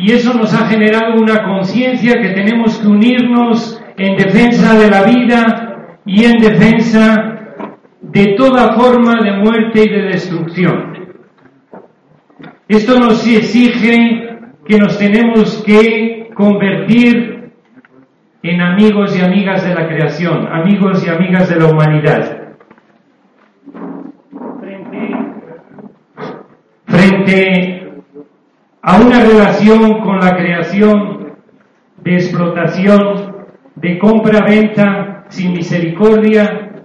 Y eso nos ha generado una conciencia que tenemos que unirnos en defensa de la vida y en defensa de toda forma de muerte y de destrucción. Esto nos exige que nos tenemos que convertir en amigos y amigas de la creación, amigos y amigas de la humanidad. Frente, frente a una relación con la creación de explotación, de compra-venta sin misericordia,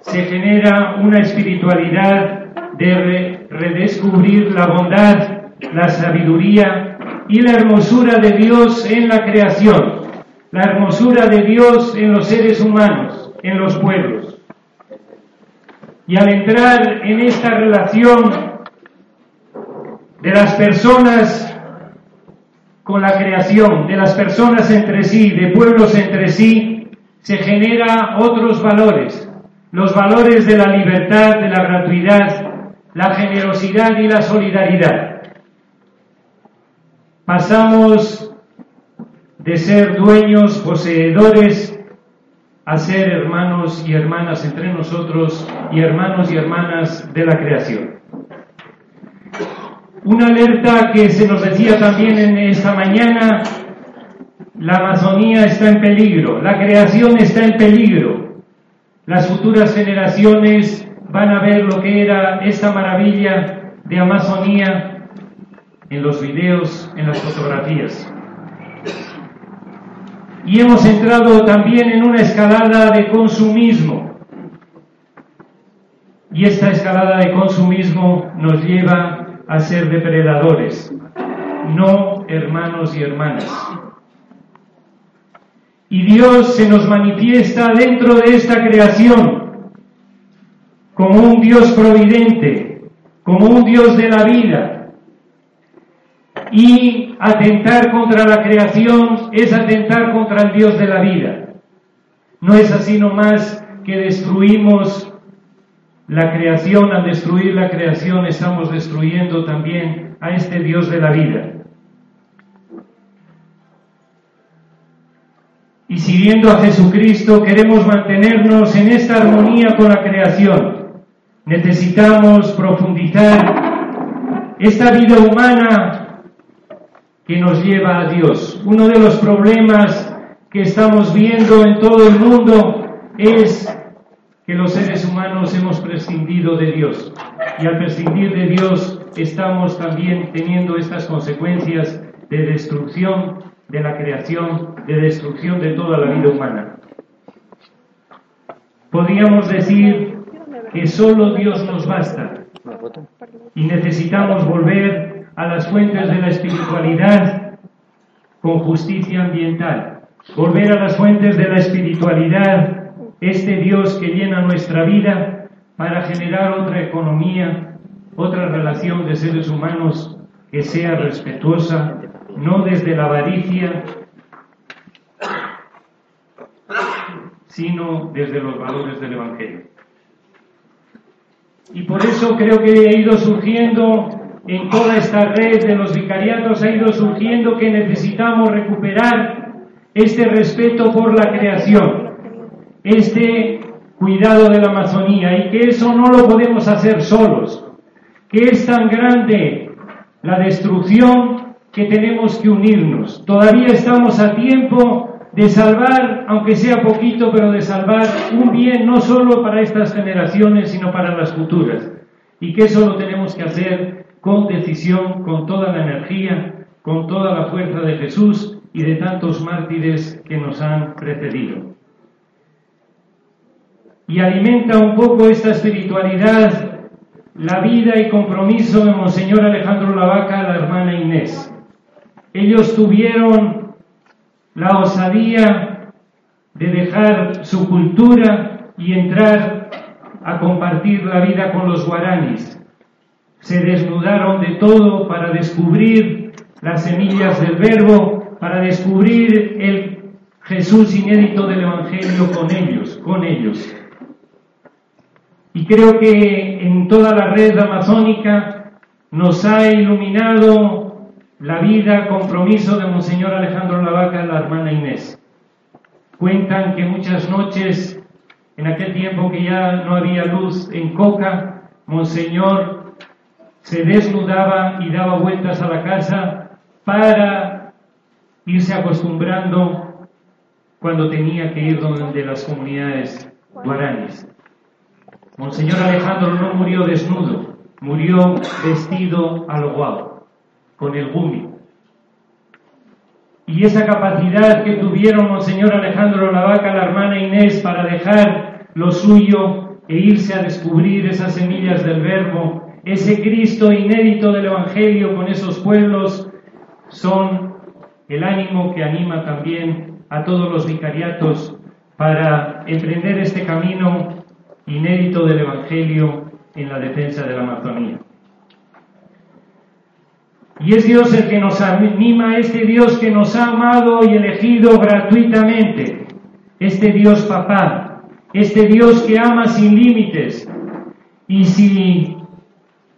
se genera una espiritualidad de redescubrir la bondad, la sabiduría y la hermosura de Dios en la creación, la hermosura de Dios en los seres humanos, en los pueblos. Y al entrar en esta relación de las personas con la creación, de las personas entre sí, de pueblos entre sí, se genera otros valores, los valores de la libertad, de la gratuidad, la generosidad y la solidaridad. Pasamos de ser dueños, poseedores, a ser hermanos y hermanas entre nosotros y hermanos y hermanas de la creación. Una alerta que se nos decía también en esta mañana, la Amazonía está en peligro, la creación está en peligro. Las futuras generaciones van a ver lo que era esta maravilla de Amazonía en los videos, en las fotografías. Y hemos entrado también en una escalada de consumismo. Y esta escalada de consumismo nos lleva a ser depredadores, no hermanos y hermanas. Y Dios se nos manifiesta dentro de esta creación como un Dios providente, como un Dios de la vida. Y atentar contra la creación es atentar contra el Dios de la vida. No es así nomás que destruimos la creación, al destruir la creación, estamos destruyendo también a este Dios de la vida. Y siguiendo a Jesucristo queremos mantenernos en esta armonía con la creación. Necesitamos profundizar esta vida humana que nos lleva a Dios. Uno de los problemas que estamos viendo en todo el mundo es que los seres humanos hemos prescindido de Dios. Y al prescindir de Dios estamos también teniendo estas consecuencias de destrucción de la creación, de destrucción de toda la vida humana. Podríamos decir que solo Dios nos basta y necesitamos volver a las fuentes de la espiritualidad con justicia ambiental, volver a las fuentes de la espiritualidad este Dios que llena nuestra vida para generar otra economía, otra relación de seres humanos que sea respetuosa, no desde la avaricia, sino desde los valores del Evangelio. Y por eso creo que ha ido surgiendo en toda esta red de los vicariatos, ha ido surgiendo que necesitamos recuperar este respeto por la creación este cuidado de la Amazonía y que eso no lo podemos hacer solos, que es tan grande la destrucción que tenemos que unirnos. Todavía estamos a tiempo de salvar, aunque sea poquito, pero de salvar un bien no solo para estas generaciones, sino para las futuras. Y que eso lo tenemos que hacer con decisión, con toda la energía, con toda la fuerza de Jesús y de tantos mártires que nos han precedido y alimenta un poco esta espiritualidad la vida y compromiso de Monseñor Alejandro Lavaca, la hermana Inés. Ellos tuvieron la osadía de dejar su cultura y entrar a compartir la vida con los guaranis. Se desnudaron de todo para descubrir las semillas del verbo, para descubrir el Jesús inédito del Evangelio con ellos, con ellos. Y creo que en toda la red amazónica nos ha iluminado la vida, compromiso de Monseñor Alejandro Lavaca la hermana Inés. Cuentan que muchas noches, en aquel tiempo que ya no había luz en Coca, Monseñor se desnudaba y daba vueltas a la casa para irse acostumbrando cuando tenía que ir donde las comunidades guaraníes. Monseñor Alejandro no murió desnudo, murió vestido a lo guapo, con el gumi. Y esa capacidad que tuvieron Monseñor Alejandro Lavaca, la hermana Inés, para dejar lo suyo e irse a descubrir esas semillas del verbo, ese Cristo inédito del Evangelio con esos pueblos, son el ánimo que anima también a todos los vicariatos para emprender este camino inédito del Evangelio en la defensa de la Amazonía. Y es Dios el que nos anima, este Dios que nos ha amado y elegido gratuitamente, este Dios papá, este Dios que ama sin límites. Y si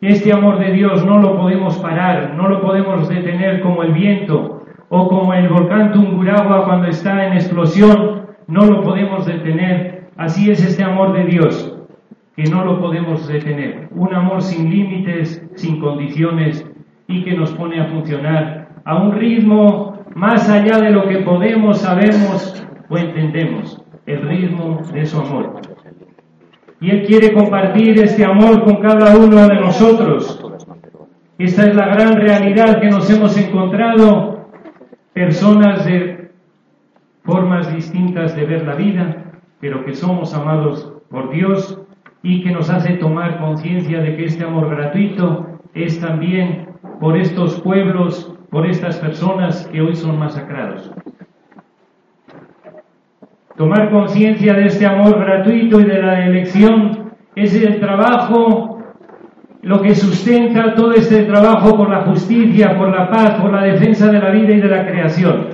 este amor de Dios no lo podemos parar, no lo podemos detener como el viento o como el volcán Tunguragua cuando está en explosión, no lo podemos detener. Así es este amor de Dios, que no lo podemos detener. Un amor sin límites, sin condiciones y que nos pone a funcionar a un ritmo más allá de lo que podemos, sabemos o entendemos, el ritmo de su amor. Y Él quiere compartir este amor con cada uno de nosotros. Esta es la gran realidad que nos hemos encontrado, personas de formas distintas de ver la vida, pero que somos amados por Dios y que nos hace tomar conciencia de que este amor gratuito es también por estos pueblos, por estas personas que hoy son masacrados. Tomar conciencia de este amor gratuito y de la elección es el trabajo, lo que sustenta todo este trabajo por la justicia, por la paz, por la defensa de la vida y de la creación.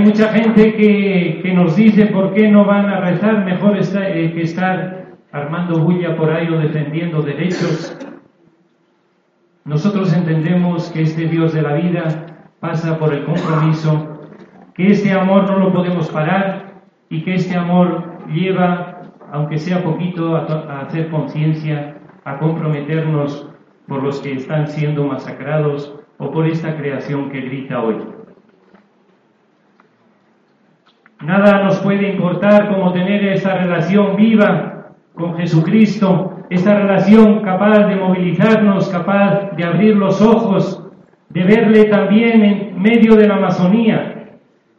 Hay mucha gente que, nos dice por qué no van a rezar, mejor eh, que estar armando bulla por ahí o defendiendo derechos. Nosotros entendemos que este Dios de la vida pasa por el compromiso, que este amor no lo podemos parar y que este amor lleva, aunque sea poquito, a hacer conciencia, a comprometernos por los que están siendo masacrados o por esta creación que grita hoy. Nada nos puede importar como tener esta relación viva con Jesucristo, esta relación capaz de movilizarnos, capaz de abrir los ojos, de verle también en medio de la Amazonía,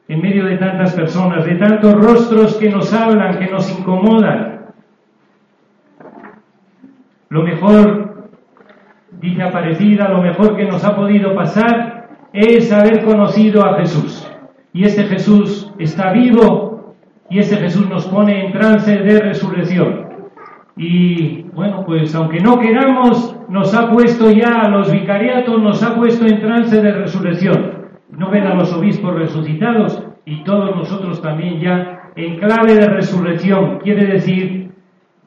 en medio de tantas personas, de tantos rostros que nos hablan, que nos incomodan. Lo mejor, dice Aparecida, lo mejor que nos ha podido pasar es haber conocido a Jesús. Y este Jesús está vivo y este Jesús nos pone en trance de resurrección. Y bueno, pues aunque no queramos, nos ha puesto ya a los vicariatos, nos ha puesto en trance de resurrección. No ven a los obispos resucitados y todos nosotros también ya en clave de resurrección. Quiere decir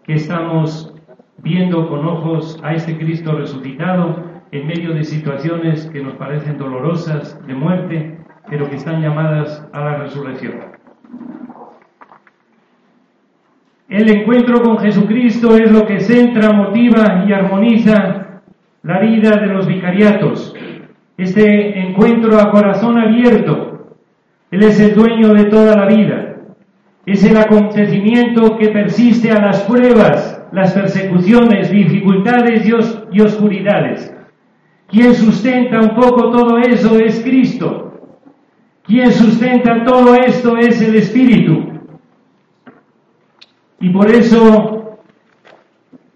que estamos viendo con ojos a este Cristo resucitado en medio de situaciones que nos parecen dolorosas, de muerte, pero que están llamadas a la resurrección. El encuentro con Jesucristo es lo que centra, motiva y armoniza la vida de los vicariatos. Este encuentro a corazón abierto, Él es el dueño de toda la vida. Es el acontecimiento que persiste a las pruebas, las persecuciones, dificultades y, oscuridades. Quien sustenta un poco todo eso es Cristo. Quien sustenta todo esto es el Espíritu. Y por eso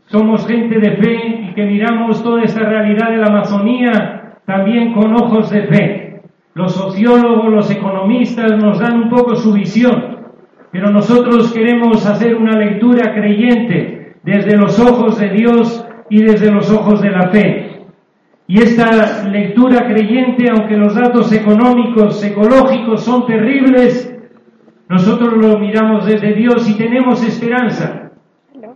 somos gente de fe y que miramos toda esta realidad de la Amazonía también con ojos de fe. Los sociólogos, los economistas nos dan un poco su visión, pero nosotros queremos hacer una lectura creyente desde los ojos de Dios y desde los ojos de la fe. Y esta lectura creyente, aunque los datos económicos, ecológicos son terribles, nosotros lo miramos desde Dios y tenemos esperanza.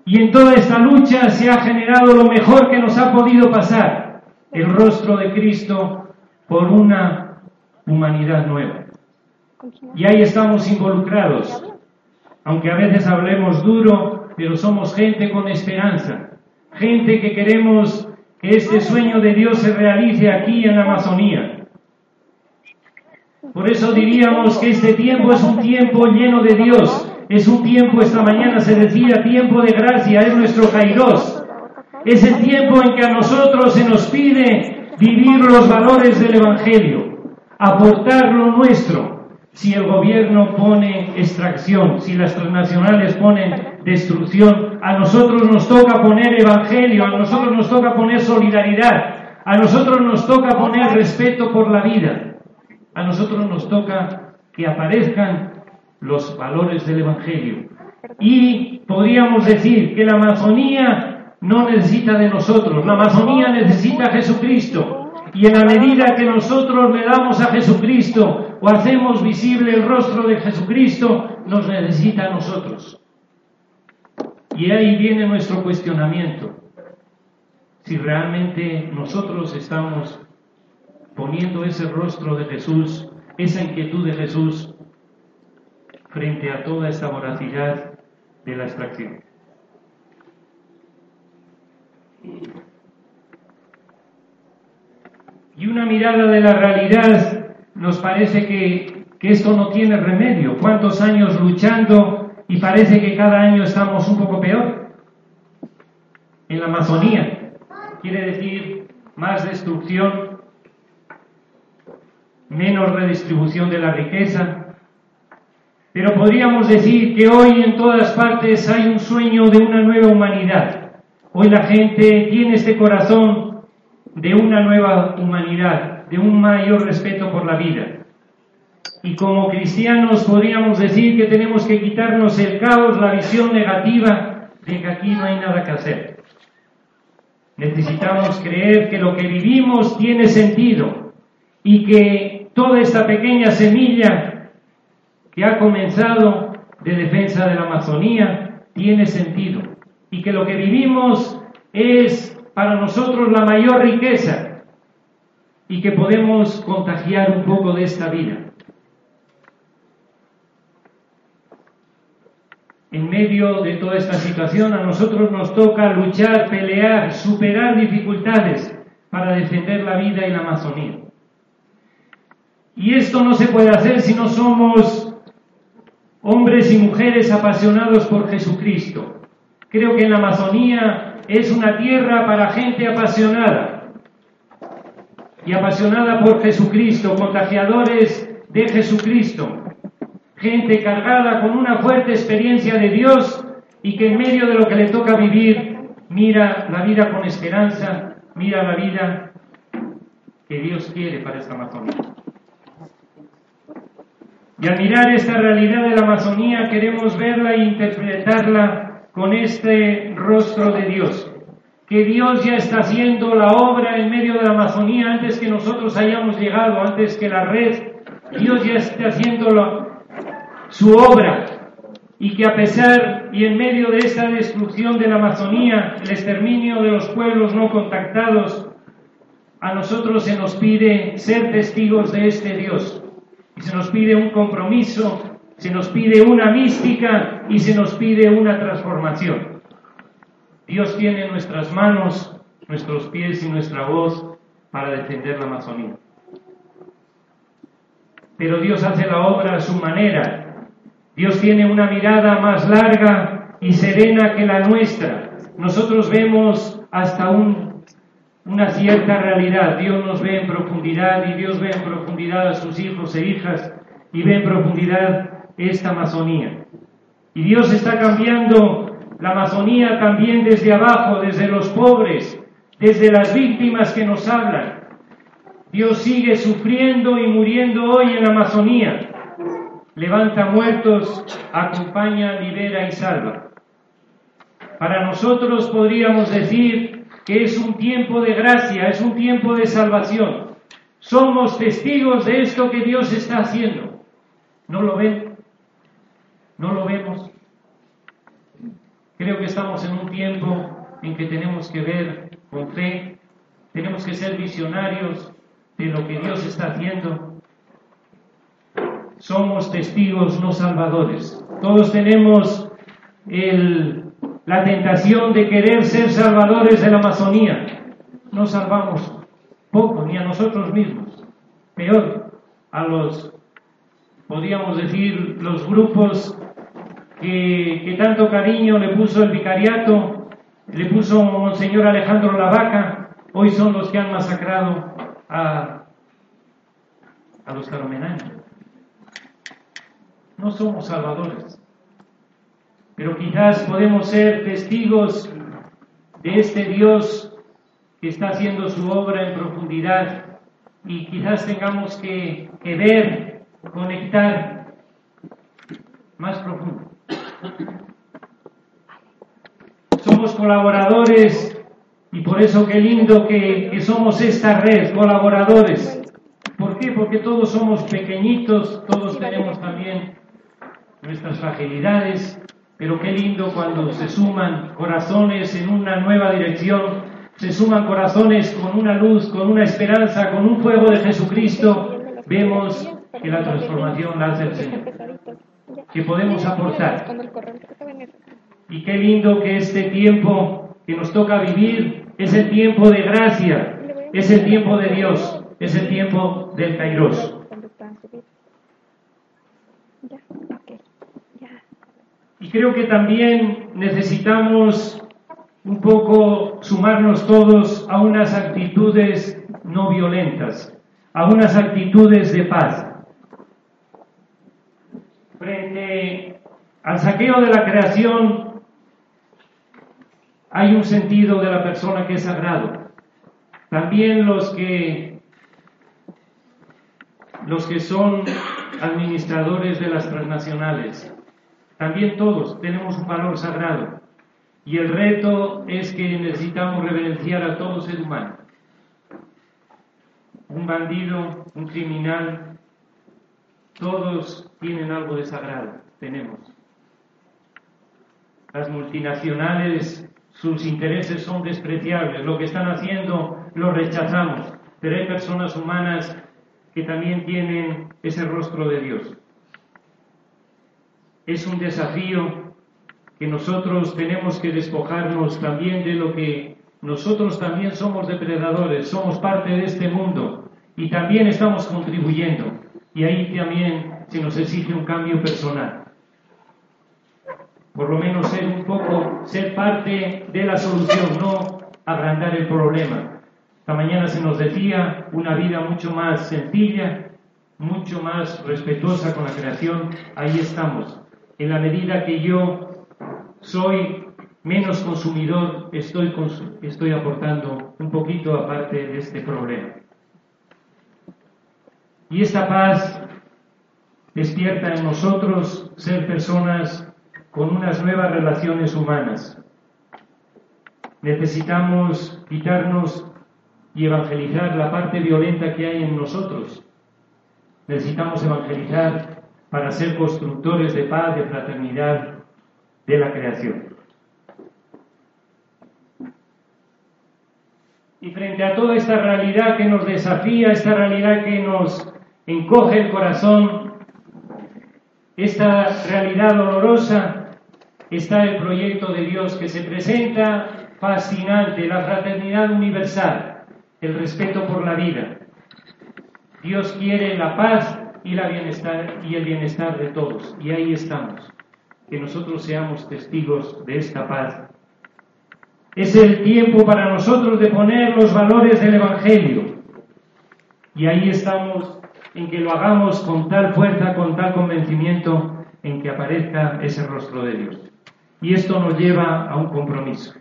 Y en toda esta lucha se ha generado lo mejor que nos ha podido pasar, el rostro de Cristo por una humanidad nueva. Y ahí estamos involucrados, aunque a veces hablemos duro, pero somos gente con esperanza, gente que queremos que este sueño de Dios se realice aquí en Amazonía. Por eso diríamos que este tiempo es un tiempo lleno de Dios, es un tiempo, esta mañana se decía, tiempo de gracia, es nuestro Kairos. Es el tiempo en que a nosotros se nos pide vivir los valores del Evangelio, aportar lo nuestro. Si el gobierno pone extracción, si las transnacionales ponen destrucción, a nosotros nos toca poner evangelio, a nosotros nos toca poner solidaridad, a nosotros nos toca poner respeto por la vida, a nosotros nos toca que aparezcan los valores del evangelio. Y podríamos decir que la Amazonía no necesita de nosotros, la Amazonía necesita a Jesucristo. Y en la medida que nosotros le damos a Jesucristo o hacemos visible el rostro de Jesucristo, nos necesita a nosotros. Y ahí viene nuestro cuestionamiento. Si realmente nosotros estamos poniendo ese rostro de Jesús, esa inquietud de Jesús, frente a toda esta voracidad de la extracción. Y una mirada de la realidad nos parece que, que esto no tiene remedio. ¿Cuántos años luchando y parece que cada año estamos un poco peor. En la Amazonía quiere decir más destrucción, menos redistribución de la riqueza. Pero podríamos decir que hoy en todas partes hay un sueño de una nueva humanidad. Hoy la gente tiene este corazón de una nueva humanidad, de un mayor respeto por la vida. Y como cristianos podríamos decir que tenemos que quitarnos el caos, la visión negativa de que aquí no hay nada que hacer. Necesitamos creer que lo que vivimos tiene sentido y que toda esta pequeña semilla que ha comenzado de defensa de la Amazonía tiene sentido y que lo que vivimos es para nosotros la mayor riqueza y que podemos contagiar un poco de esta vida. en medio de toda esta situación a nosotros nos toca luchar, pelear, superar dificultades para defender la vida y la Amazonía. Y esto no se puede hacer si no somos hombres y mujeres apasionados por Jesucristo. Creo que en la Amazonía es una tierra para gente apasionada y apasionada por Jesucristo, contagiadores de Jesucristo gente cargada con una fuerte experiencia de Dios y que en medio de lo que le toca vivir mira la vida con esperanza, mira la vida que Dios quiere para esta Amazonía. Y al mirar esta realidad de la Amazonía queremos verla e interpretarla con este rostro de Dios, que Dios ya está haciendo la obra en medio de la Amazonía antes que nosotros hayamos llegado, antes que la red, Dios ya está haciendo su obra y que a pesar y en medio de esta destrucción de la Amazonía, el exterminio de los pueblos no contactados, a nosotros se nos pide ser testigos de este Dios. Y se nos pide un compromiso, se nos pide una mística y se nos pide una transformación. Dios tiene nuestras manos, nuestros pies y nuestra voz para defender la Amazonía. Pero Dios hace la obra a su manera Dios tiene una mirada más larga y serena que la nuestra. Nosotros vemos hasta una cierta realidad. Dios nos ve en profundidad y Dios ve en profundidad a sus hijos e hijas y ve en profundidad esta Amazonía. Y Dios está cambiando la Amazonía también desde abajo, desde los pobres, desde las víctimas que nos hablan. Dios sigue sufriendo y muriendo hoy en la Amazonía. Levanta muertos, acompaña, libera y salva. Para nosotros podríamos decir que es un tiempo de gracia, es un tiempo de salvación. Somos testigos de esto que Dios está haciendo. ¿No lo ven? ¿No lo vemos? Creo que estamos en un tiempo en que tenemos que ver con fe, tenemos que ser visionarios de lo que Dios está haciendo. Somos testigos, no salvadores. Todos tenemos la tentación de querer ser salvadores de la Amazonía. No salvamos poco, ni a nosotros mismos. Peor, a los, podríamos decir, los grupos que, tanto cariño le puso el vicariato, le puso Monseñor Alejandro Lavaca, hoy son los que han masacrado a, los caromenanos. No somos salvadores, pero quizás podemos ser testigos de este Dios que está haciendo su obra en profundidad y quizás tengamos que ver, conectar más profundo. Somos colaboradores y por eso qué lindo que, somos esta red, colaboradores. ¿Por qué? Porque todos somos pequeñitos, todos tenemos también nuestras fragilidades, pero qué lindo cuando se suman corazones en una nueva dirección, se suman corazones con una luz, con una esperanza, con un fuego de Jesucristo, vemos que la transformación la hace el Señor que podemos aportar. Y qué lindo que este tiempo que nos toca vivir es el tiempo de gracia, es el tiempo de Dios, es el tiempo del Kairos. Y creo que también necesitamos un poco sumarnos todos a unas actitudes no violentas, a unas actitudes de paz frente al saqueo de la creación hay un sentido de la persona que es sagrado. También los que los que son administradores de las transnacionales, también todos tenemos un valor sagrado. Y el reto es que necesitamos reverenciar a todo ser humano. Un bandido, un criminal, todos tienen algo de sagrado, tenemos. Las multinacionales, sus intereses son despreciables, lo que están haciendo lo rechazamos, pero hay personas humanas que también tienen ese rostro de Dios. Es un desafío que nosotros tenemos que despojarnos también de lo que nosotros también somos depredadores, somos parte de este mundo y también estamos contribuyendo. Y ahí también se nos exige un cambio personal. Por lo menos ser un poco, ser parte de la solución, no agrandar el problema. Esta mañana se nos decía una vida mucho más sencilla, mucho más respetuosa con la creación. Ahí estamos. En la medida que yo soy menos consumidor, estoy, estoy aportando un poquito aparte de este problema. Y esta paz despierta en nosotros ser personas con unas nuevas relaciones humanas. Necesitamos quitarnos y evangelizar la parte violenta que hay en nosotros. Necesitamos evangelizar para ser constructores de paz, de fraternidad, de la creación. Y frente a toda esta realidad que nos desafía, esta realidad que nos encoge el corazón, esta realidad dolorosa, está el proyecto de Dios que se presenta fascinante, la fraternidad universal, el respeto por la vida. Dios quiere la paz y, la bienestar, y el bienestar de todos. Y ahí estamos. Que nosotros seamos testigos de esta paz. Es el tiempo para nosotros de poner los valores del Evangelio. Y ahí estamos en que lo hagamos con tal fuerza, con tal convencimiento, en que aparezca ese rostro de Dios. Y esto nos lleva a un compromiso.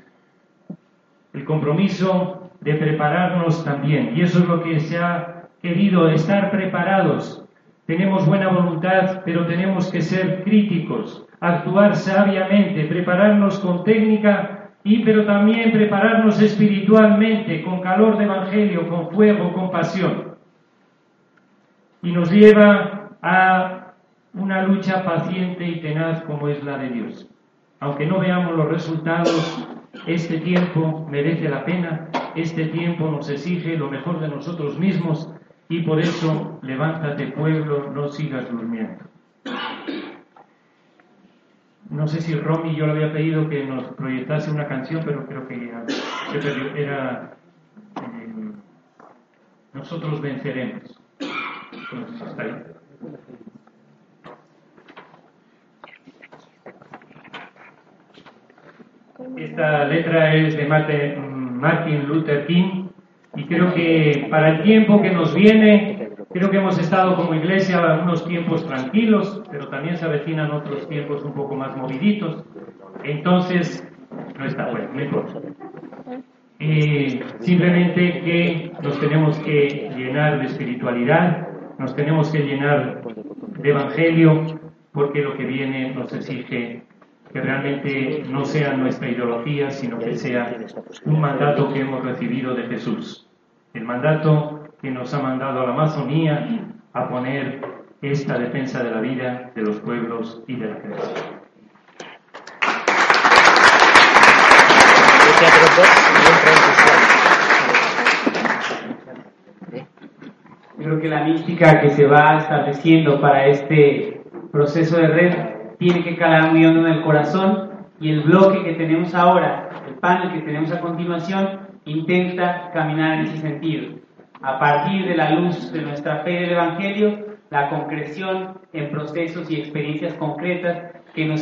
El compromiso de prepararnos también. Y eso es lo que se ha querido, estar preparados. Tenemos buena voluntad, pero tenemos que ser críticos, actuar sabiamente, prepararnos con técnica y pero también prepararnos espiritualmente, con calor de evangelio, con fuego, con pasión. Y nos lleva a una lucha paciente y tenaz como es la de Dios. Aunque no veamos los resultados, este tiempo merece la pena, este tiempo nos exige lo mejor de nosotros mismos y por eso levántate pueblo, no sigas durmiendo. No sé si Romy yo le había pedido que nos proyectase una canción, pero creo que era eh, Nosotros venceremos. Esta letra es de Martin Luther King y creo que para el tiempo que nos viene, creo que hemos estado como iglesia unos tiempos tranquilos, pero también se avecinan otros tiempos un poco más moviditos. Entonces, no está bueno, no importa. Eh, simplemente que nos tenemos que llenar de espiritualidad, nos tenemos que llenar de evangelio, porque lo que viene nos exige que realmente no sea nuestra ideología, sino que sea un mandato que hemos recibido de Jesús. El mandato que nos ha mandado a la Amazonía a poner esta defensa de la vida de los pueblos y de la creación. Creo que la mística que se va estableciendo para este proceso de red tiene que calar muy hondo en el corazón y el bloque que tenemos ahora, el panel que tenemos a continuación, intenta caminar en ese sentido. A partir de la luz de nuestra fe del Evangelio, la concreción en procesos y experiencias concretas que nos